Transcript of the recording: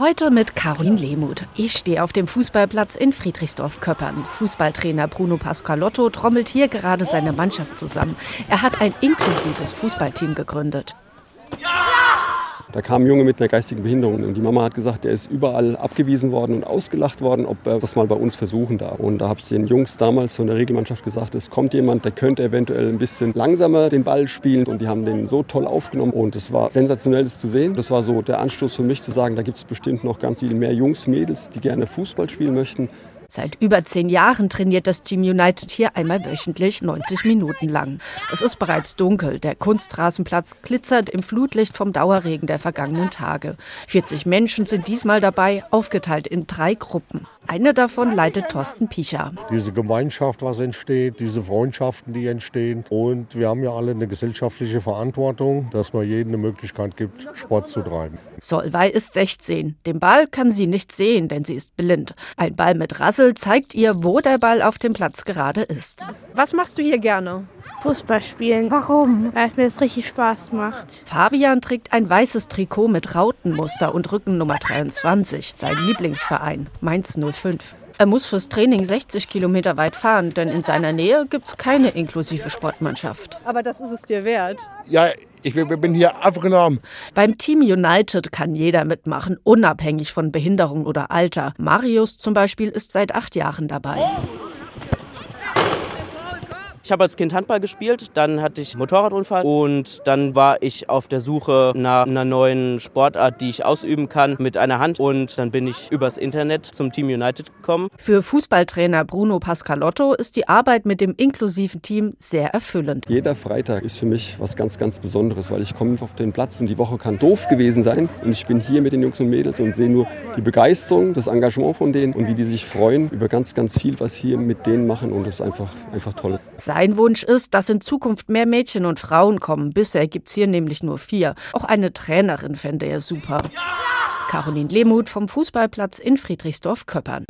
Heute mit Caroline Lehmuth. Ich stehe auf dem Fußballplatz in Friedrichsdorf-Köppern. Fußballtrainer Bruno Pascalotto trommelt hier gerade seine Mannschaft zusammen. Er hat ein inklusives Fußballteam gegründet. Da kam ein Junge mit einer geistigen Behinderung und die Mama hat gesagt, er ist überall abgewiesen worden und ausgelacht worden, ob er das mal bei uns versuchen darf. Und da habe ich den Jungs damals von der Regelmannschaft gesagt, es kommt jemand, der könnte eventuell ein bisschen langsamer den Ball spielen und die haben den so toll aufgenommen und es war sensationell, das zu sehen. Das war so der Anstoß für mich zu sagen, da gibt es bestimmt noch ganz viel mehr Jungs, Mädels, die gerne Fußball spielen möchten. Seit über zehn Jahren trainiert das Team United hier einmal wöchentlich 90 Minuten lang. Es ist bereits dunkel. Der Kunstrasenplatz glitzert im Flutlicht vom Dauerregen der vergangenen Tage. 40 Menschen sind diesmal dabei, aufgeteilt in drei Gruppen. Eine davon leitet Thorsten Picher. Diese Gemeinschaft, was entsteht, diese Freundschaften, die entstehen. Und wir haben ja alle eine gesellschaftliche Verantwortung, dass man jedem eine Möglichkeit gibt, Sport zu treiben. Solvay ist 16. Den Ball kann sie nicht sehen, denn sie ist blind. Ein Ball mit Rassel zeigt ihr, wo der Ball auf dem Platz gerade ist. Was machst du hier gerne? Fußball spielen. Warum? Weil es mir das richtig Spaß macht. Fabian trägt ein weißes Trikot mit Rautenmuster und Rückennummer 23. Sein Lieblingsverein, Mainz 05. Er muss fürs Training 60 Kilometer weit fahren, denn in seiner Nähe gibt es keine inklusive Sportmannschaft. Aber das ist es dir wert. Ja, ich bin hier aufgenommen. Beim Team United kann jeder mitmachen, unabhängig von Behinderung oder Alter. Marius zum Beispiel ist seit acht Jahren dabei. Ich habe als Kind Handball gespielt, dann hatte ich einen Motorradunfall und dann war ich auf der Suche nach einer neuen Sportart, die ich ausüben kann mit einer Hand und dann bin ich übers Internet zum Team United gekommen. Für Fußballtrainer Bruno Pascalotto ist die Arbeit mit dem inklusiven Team sehr erfüllend. Jeder Freitag ist für mich was ganz, ganz Besonderes, weil ich komme auf den Platz und die Woche kann doof gewesen sein und ich bin hier mit den Jungs und Mädels und sehe nur die Begeisterung, das Engagement von denen und wie die sich freuen über ganz, ganz viel, was hier mit denen machen und das ist einfach, einfach toll. Sein Wunsch ist, dass in Zukunft mehr Mädchen und Frauen kommen. Bisher gibt es hier nämlich nur vier. Auch eine Trainerin fände er super. Caroline Lehmuth vom Fußballplatz in Friedrichsdorf-Köppern.